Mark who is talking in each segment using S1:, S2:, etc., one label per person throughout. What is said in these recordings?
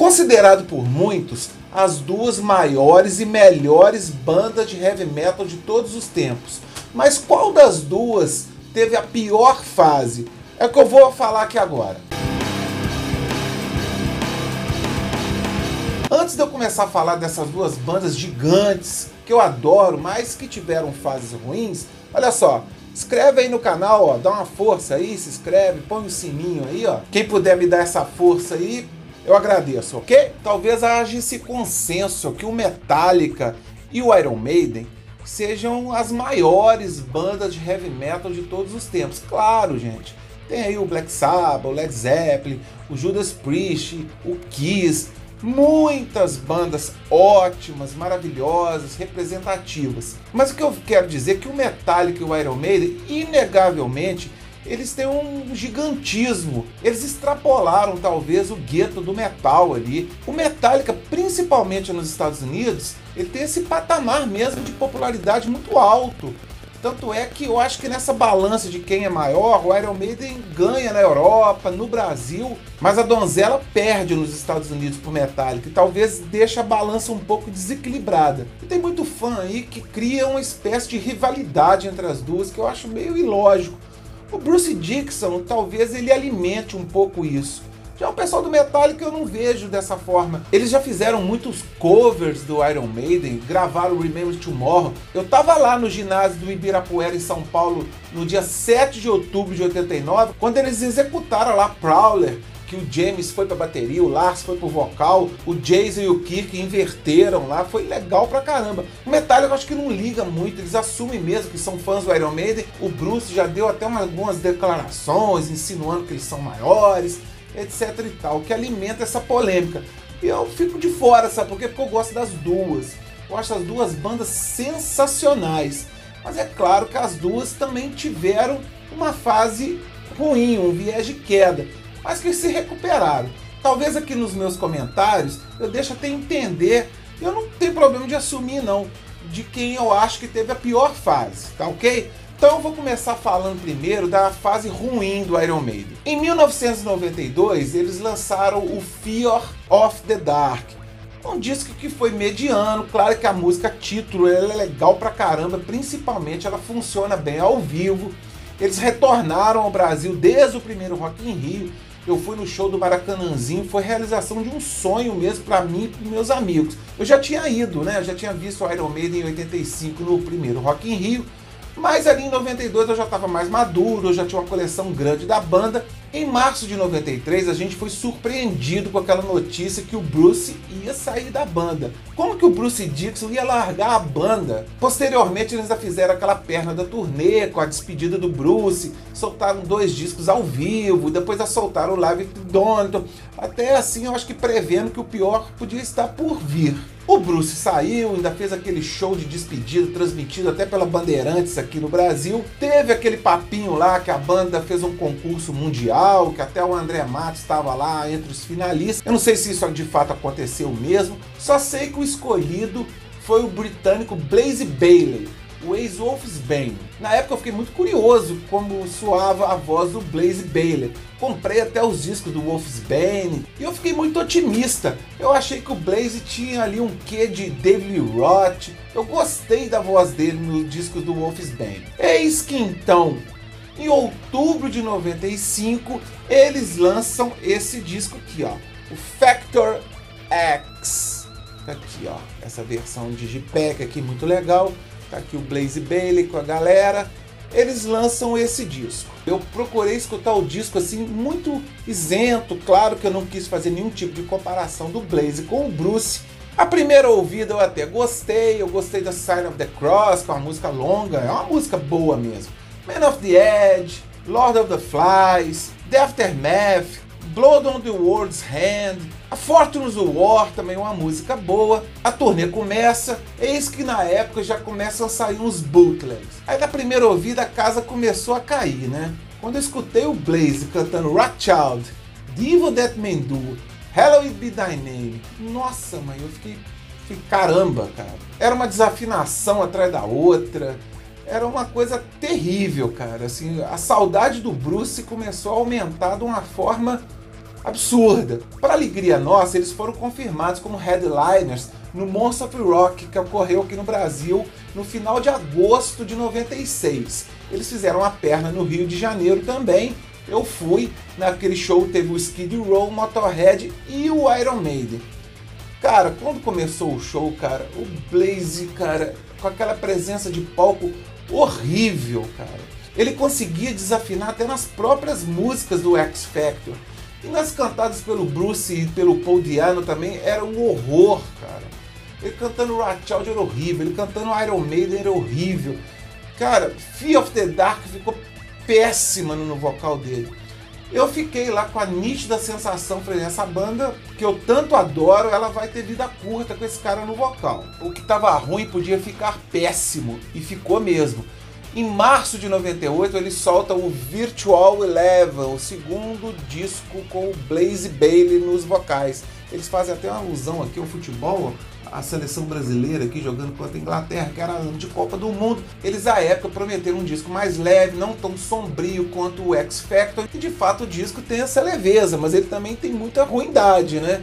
S1: Considerado por muitos as duas maiores e melhores bandas de heavy metal de todos os tempos. Mas qual das duas teve a pior fase? É o que eu vou falar aqui agora. Antes de eu começar a falar dessas duas bandas gigantes que eu adoro, mas que tiveram fases ruins, olha só, Escreve aí no canal, ó, dá uma força aí, se inscreve, põe o sininho aí, ó. Quem puder me dar essa força aí, eu agradeço, ok? Talvez haja esse consenso que o Metallica e o Iron Maiden sejam as maiores bandas de heavy metal de todos os tempos. Claro, gente. Tem aí o Black Sabbath, o Led Zeppelin, o Judas Priest, o Kiss, muitas bandas ótimas, maravilhosas, representativas. Mas o que eu quero dizer é que o Metallica e o Iron Maiden, inegavelmente, eles têm um gigantismo. Eles extrapolaram talvez o gueto do metal ali. O Metallica, principalmente nos Estados Unidos, ele tem esse patamar mesmo de popularidade muito alto. Tanto é que eu acho que nessa balança de quem é maior, o Iron Maiden ganha na Europa, no Brasil, mas a donzela perde nos Estados Unidos pro Metallica e talvez deixe a balança um pouco desequilibrada. E tem muito fã aí que cria uma espécie de rivalidade entre as duas que eu acho meio ilógico. O Bruce Dixon talvez ele alimente um pouco isso. Já o pessoal do Metallica eu não vejo dessa forma. Eles já fizeram muitos covers do Iron Maiden, gravaram o Remember Tomorrow. Eu tava lá no ginásio do Ibirapuera em São Paulo no dia 7 de outubro de 89, quando eles executaram lá Prowler, que o James foi pra bateria, o Lars foi pro vocal, o Jason e o Kirk inverteram lá, foi legal pra caramba. O Metallica eu acho que não liga muito, eles assumem mesmo que são fãs do Iron Maiden. O Bruce já deu até uma, algumas declarações insinuando que eles são maiores etc e tal, que alimenta essa polêmica. E eu fico de fora, sabe por quê? Porque eu gosto das duas. Eu acho as duas bandas sensacionais. Mas é claro que as duas também tiveram uma fase ruim, um viés de queda, mas que se recuperaram. Talvez aqui nos meus comentários eu deixe até entender, eu não tenho problema de assumir não, de quem eu acho que teve a pior fase, tá ok? Então eu vou começar falando primeiro da fase ruim do Iron Maiden. Em 1992, eles lançaram o Fear of the Dark, um disco que foi mediano, claro que a música título é legal pra caramba, principalmente ela funciona bem ao vivo. Eles retornaram ao Brasil desde o primeiro Rock in Rio. Eu fui no show do Maracanãzinho, foi realização de um sonho mesmo para mim e para meus amigos. Eu já tinha ido, né? Eu já tinha visto o Iron Maiden em 85 no primeiro Rock in Rio mas ali em 92 eu já estava mais maduro, eu já tinha uma coleção grande da banda. Em março de 93 a gente foi surpreendido com aquela notícia que o Bruce ia sair da banda. Como que o Bruce Dixon ia largar a banda? Posteriormente eles ainda fizeram aquela perna da turnê com a despedida do Bruce, soltaram dois discos ao vivo, depois a soltaram o Live Donovan. Até assim eu acho que prevendo que o pior podia estar por vir. O Bruce saiu, ainda fez aquele show de despedida transmitido até pela Bandeirantes aqui no Brasil. Teve aquele papinho lá que a banda fez um concurso mundial, que até o André Matos estava lá entre os finalistas. Eu não sei se isso de fato aconteceu mesmo, só sei que o escolhido foi o britânico Blaze Bailey o ex-Wolfsbane. Na época eu fiquei muito curioso como soava a voz do Blaze Bailey. Comprei até os discos do Wolfsbane e eu fiquei muito otimista. Eu achei que o Blaze tinha ali um quê de David Roth. Eu gostei da voz dele no disco do Wolfsbane. Eis que então, em outubro de 95, eles lançam esse disco aqui, ó, o Factor X. Tá aqui, ó, essa versão JPEG aqui muito legal. Tá aqui o Blaze Bailey com a galera. Eles lançam esse disco. Eu procurei escutar o disco assim muito isento, claro que eu não quis fazer nenhum tipo de comparação do Blaze com o Bruce. A primeira ouvida eu até gostei, eu gostei da Sign of the Cross, com uma música longa, é uma música boa mesmo. Man of the Edge, Lord of the Flies, The Aftermath, Blood on the World's Hand, a Fortunes War também uma música boa. A turnê começa, eis que na época já começam a sair uns bootlegs. Aí na primeira ouvida a casa começou a cair, né? Quando eu escutei o Blaze cantando Rothschild, Divo That Man Do, It Be Thy Name, nossa mãe, eu fiquei, fiquei caramba, cara. Era uma desafinação atrás da outra, era uma coisa terrível, cara. Assim, a saudade do Bruce começou a aumentar de uma forma absurda. Para alegria nossa, eles foram confirmados como headliners no Monster of Rock, que ocorreu aqui no Brasil no final de agosto de 96. Eles fizeram a perna no Rio de Janeiro também. Eu fui, naquele show teve o Skid Row, Motorhead e o Iron Maiden. Cara, quando começou o show, cara, o Blaze, cara, com aquela presença de palco horrível, cara. Ele conseguia desafinar até nas próprias músicas do X Factor. E nas cantadas pelo Bruce e pelo Paul Diano também era um horror, cara. Ele cantando Ratchild era horrível, ele cantando Iron Maiden era horrível. Cara, Fear of the Dark ficou péssima no vocal dele. Eu fiquei lá com a nítida sensação, falei, essa banda que eu tanto adoro, ela vai ter vida curta com esse cara no vocal. O que estava ruim podia ficar péssimo, e ficou mesmo. Em março de 98, ele solta o Virtual Eleven, o segundo disco com o Blaze Bailey nos vocais. Eles fazem até uma alusão aqui ao futebol, a seleção brasileira aqui jogando contra a Inglaterra, que era ano de Copa do Mundo. Eles à época prometeram um disco mais leve, não tão sombrio quanto o X Factor, e de fato o disco tem essa leveza, mas ele também tem muita ruindade, né?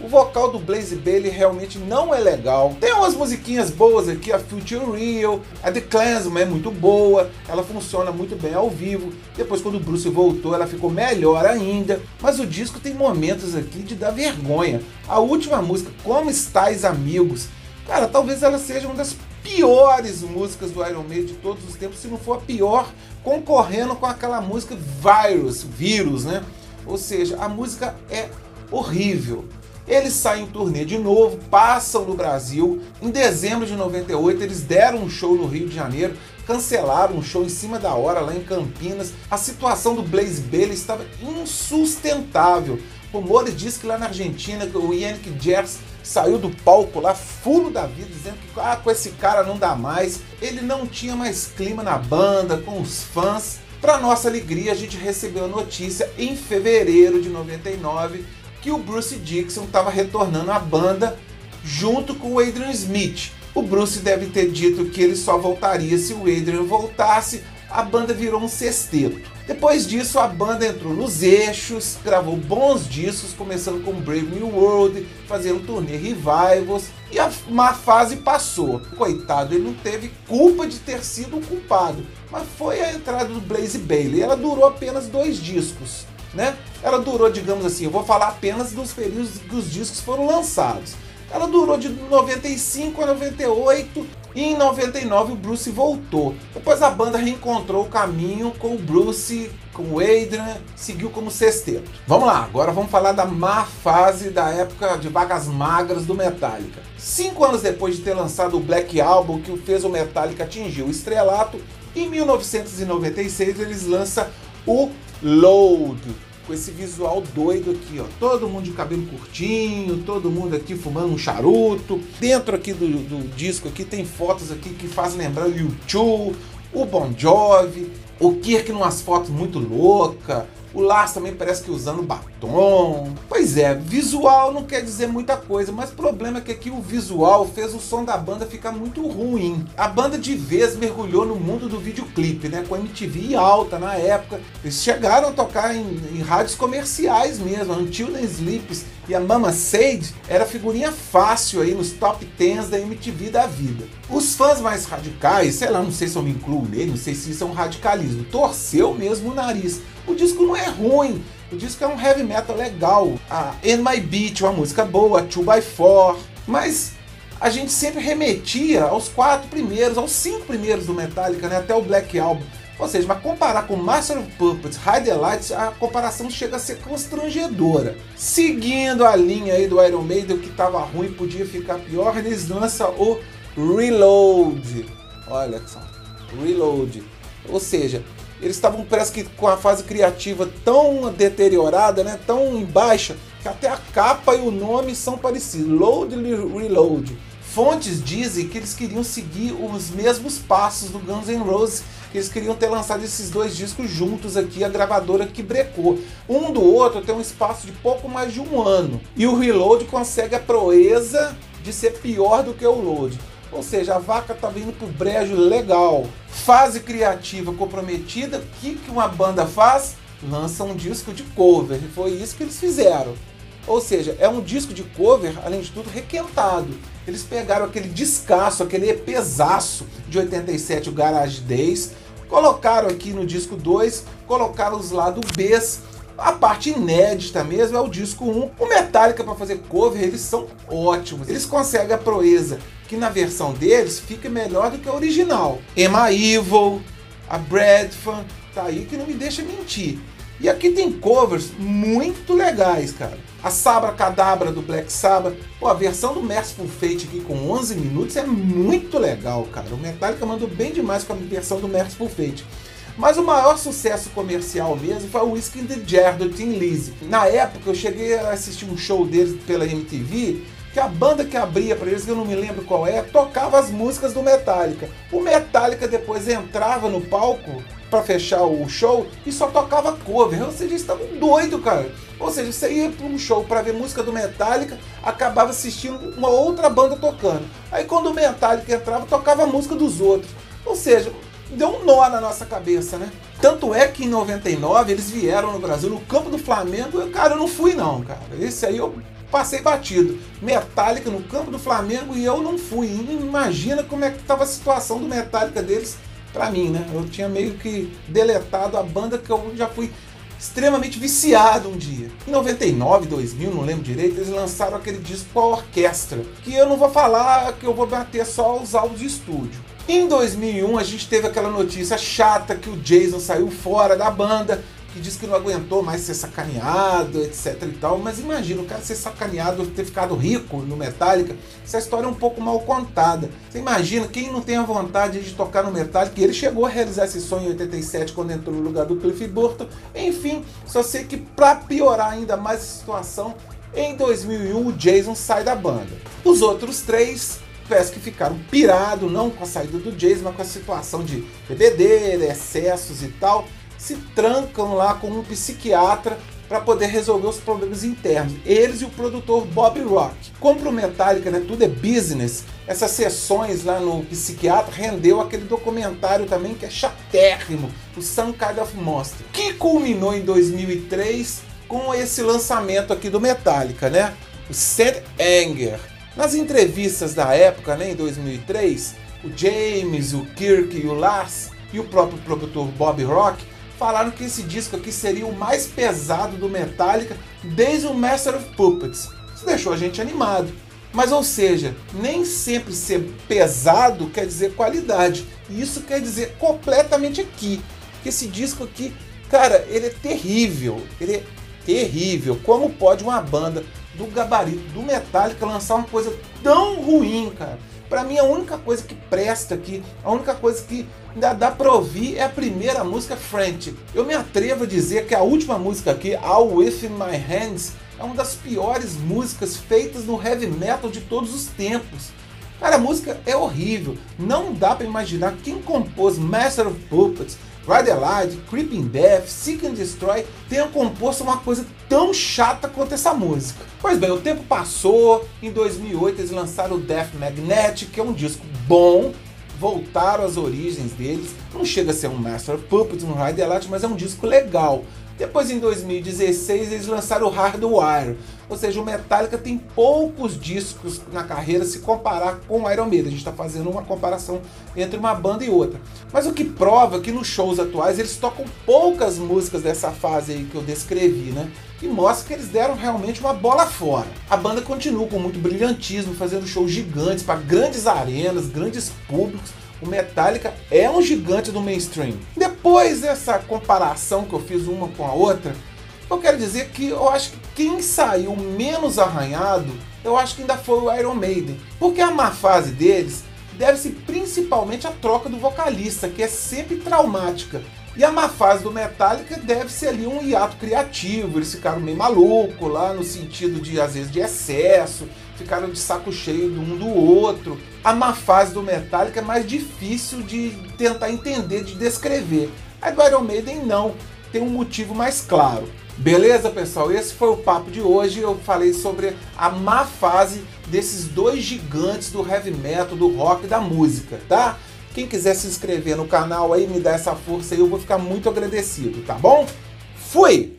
S1: O vocal do Blaze Bailey realmente não é legal. Tem umas musiquinhas boas aqui, a Future Real, a The Clansman é muito boa, ela funciona muito bem ao vivo. Depois, quando o Bruce voltou, ela ficou melhor ainda. Mas o disco tem momentos aqui de dar vergonha. A última música, Como Estais Amigos, cara, talvez ela seja uma das piores músicas do Iron Maiden de todos os tempos, se não for a pior, concorrendo com aquela música Virus, Vírus, né? Ou seja, a música é horrível. Eles saem em turnê de novo, passam no Brasil. Em dezembro de 98, eles deram um show no Rio de Janeiro, cancelaram um show em cima da hora lá em Campinas. A situação do Blaze Bailey estava insustentável. Rumores diz que lá na Argentina o Yannick Jers saiu do palco lá fulo da vida, dizendo que ah, com esse cara não dá mais. Ele não tinha mais clima na banda, com os fãs. Para nossa alegria, a gente recebeu a notícia em fevereiro de 99 que o Bruce Dixon estava retornando à banda junto com o Adrian Smith. O Bruce deve ter dito que ele só voltaria se o Adrian voltasse. A banda virou um sexteto. Depois disso, a banda entrou nos eixos, gravou bons discos, começando com Brave New World, fazendo turnê revivals, e a má fase passou. Coitado, ele não teve culpa de ter sido o culpado, mas foi a entrada do Blaze Bailey. Ela durou apenas dois discos né? Ela durou, digamos assim, eu vou falar apenas dos períodos que os discos foram lançados. Ela durou de 95 a 98 e em 99 o Bruce voltou. Depois a banda reencontrou o caminho com o Bruce, com o Adrian, seguiu como sexteto. Vamos lá, agora vamos falar da má fase da época de vagas magras do Metallica. Cinco anos depois de ter lançado o Black Album, que fez o Metallica atingir o estrelato, em 1996 eles lançam o Load, com esse visual doido aqui, ó. Todo mundo de cabelo curtinho, todo mundo aqui fumando um charuto. Dentro aqui do, do disco aqui tem fotos aqui que fazem lembrar o YouTube, o Bon Jovi, o Kirk numas fotos muito louca, o Lars também parece que usando batom. Pois é, visual não quer dizer muita coisa, mas o problema é que aqui o visual fez o som da banda ficar muito ruim. A banda de vez mergulhou no mundo do videoclipe, né? Com a MTV alta na época. Eles chegaram a tocar em, em rádios comerciais mesmo. Until the Sleeps e a Mama Sage era figurinha fácil aí nos top 10 da MTV da vida. Os fãs mais radicais, sei lá, não sei se eu me incluo nele, não sei se isso é um radicalismo, torceu mesmo o nariz. O disco não é ruim, o disco é um heavy metal legal. A In My Beat, uma música boa, 2x4, mas a gente sempre remetia aos quatro primeiros, aos cinco primeiros do Metallica, né, até o Black Album. Ou seja, mas comparar com Master of Puppets, High Delights, a comparação chega a ser constrangedora. Seguindo a linha aí do Iron Maiden, o que estava ruim podia ficar pior, eles lançam o Reload. Olha só, Reload. Ou seja, eles estavam parece que com a fase criativa tão deteriorada, né, tão em baixa, que até a capa e o nome são parecidos. Load Reload. Fontes dizem que eles queriam seguir os mesmos passos do Guns N' Roses eles queriam ter lançado esses dois discos juntos aqui, a gravadora que brecou. Um do outro tem um espaço de pouco mais de um ano. E o Reload consegue a proeza de ser pior do que o Load. Ou seja, a vaca tá vindo pro brejo legal. Fase criativa comprometida, o que, que uma banda faz? lança um disco de cover. Foi isso que eles fizeram. Ou seja, é um disco de cover, além de tudo, requentado. Eles pegaram aquele descasso, aquele EPzaço de 87, o Garage Days, colocaram aqui no disco 2, colocaram os lados Bs. A parte inédita mesmo é o disco 1. O Metallica para fazer cover, eles são ótimos. Eles conseguem a proeza que na versão deles fica melhor do que a original. Emma Evil, a Bradfan, tá aí que não me deixa mentir. E aqui tem covers muito legais, cara. A Sabra Cadabra do Black Sabbath. Pô, a versão do Merciful Fate aqui com 11 minutos é muito legal, cara. O Metallica mandou bem demais com a versão do Merciful Fate. Mas o maior sucesso comercial mesmo foi o Whiskey in the Jar do Tim Lizzy. Na época eu cheguei a assistir um show deles pela MTV que a banda que abria para eles, que eu não me lembro qual é, tocava as músicas do Metallica. O Metallica depois entrava no palco para fechar o show e só tocava cover. Ou seja, eles estavam doidos, cara. Ou seja, você ia para um show para ver música do Metallica, acabava assistindo uma outra banda tocando. Aí quando o Metallica entrava, tocava a música dos outros. Ou seja, deu um nó na nossa cabeça, né? Tanto é que em 99 eles vieram no Brasil, no campo do Flamengo, eu, cara, eu não fui não, cara. Esse aí eu passei batido. Metallica no campo do Flamengo e eu não fui. Imagina como é que estava a situação do Metallica deles para mim, né? Eu tinha meio que deletado a banda que eu já fui extremamente viciado um dia. Em 99, 2000, não lembro direito, eles lançaram aquele disco com a orquestra, que eu não vou falar que eu vou bater só os áudios de estúdio. Em 2001 a gente teve aquela notícia chata que o Jason saiu fora da banda que diz que não aguentou mais ser sacaneado, etc e tal. Mas imagina, o cara ser sacaneado, ter ficado rico no Metallica, essa história é um pouco mal contada. Você imagina, quem não tem a vontade de tocar no Metallica, ele chegou a realizar esse sonho em 87 quando entrou no lugar do Cliff Burton. Enfim, só sei que para piorar ainda mais a situação, em 2001 o Jason sai da banda. Os outros três parece que ficaram pirados, não com a saída do Jason, mas com a situação de bebedeira, excessos e tal se trancam lá com um psiquiatra para poder resolver os problemas internos. Eles e o produtor Bob Rock. Como pro Metallica, né, tudo é business, essas sessões lá no psiquiatra rendeu aquele documentário também que é chatérrimo, o Some Kind of Monster, que culminou em 2003 com esse lançamento aqui do Metallica, né? O St. Anger. Nas entrevistas da época, né, em 2003, o James, o Kirk e o Lars e o próprio produtor Bob Rock falaram que esse disco aqui seria o mais pesado do Metallica desde o Master of Puppets. Isso deixou a gente animado. Mas, ou seja, nem sempre ser pesado quer dizer qualidade. E isso quer dizer completamente aqui. Que esse disco aqui, cara, ele é terrível. Ele é terrível. Como pode uma banda do gabarito do Metallica lançar uma coisa tão ruim, cara? Para mim, a única coisa que presta aqui, a única coisa que ainda dá pra ouvir é a primeira música, French. Eu me atrevo a dizer que a última música aqui, All Within My Hands, é uma das piores músicas feitas no heavy metal de todos os tempos. Cara, a música é horrível. Não dá para imaginar quem compôs Master of Puppets, Ride Light, Creeping Death, Seek and Destroy tenha composto uma coisa tão chata quanto essa música. Pois bem, o tempo passou, em 2008 eles lançaram o Death Magnetic, que é um disco bom, voltaram às origens deles, não chega a ser um Master of Puppets, um Ride Light, mas é um disco legal. Depois, em 2016, eles lançaram o Hardwire. Ou seja, o Metallica tem poucos discos na carreira se comparar com o Iron Maiden. A gente está fazendo uma comparação entre uma banda e outra. Mas o que prova que nos shows atuais eles tocam poucas músicas dessa fase aí que eu descrevi, né? E mostra que eles deram realmente uma bola fora. A banda continua com muito brilhantismo, fazendo shows gigantes para grandes arenas, grandes públicos o Metallica é um gigante do mainstream. Depois dessa comparação que eu fiz uma com a outra, eu quero dizer que eu acho que quem saiu menos arranhado, eu acho que ainda foi o Iron Maiden. Porque a má fase deles deve-se principalmente à troca do vocalista, que é sempre traumática. E a má fase do Metallica deve ser ali um hiato criativo, eles ficaram meio maluco lá no sentido de às vezes de excesso, ficaram de saco cheio de um do outro. A má fase do Metallica é mais difícil de tentar entender, de descrever. A do Iron Maiden não, tem um motivo mais claro. Beleza, pessoal? Esse foi o papo de hoje. Eu falei sobre a má fase desses dois gigantes do heavy metal, do rock e da música, tá? Quem quiser se inscrever no canal aí, me dar essa força aí, eu vou ficar muito agradecido, tá bom? Fui!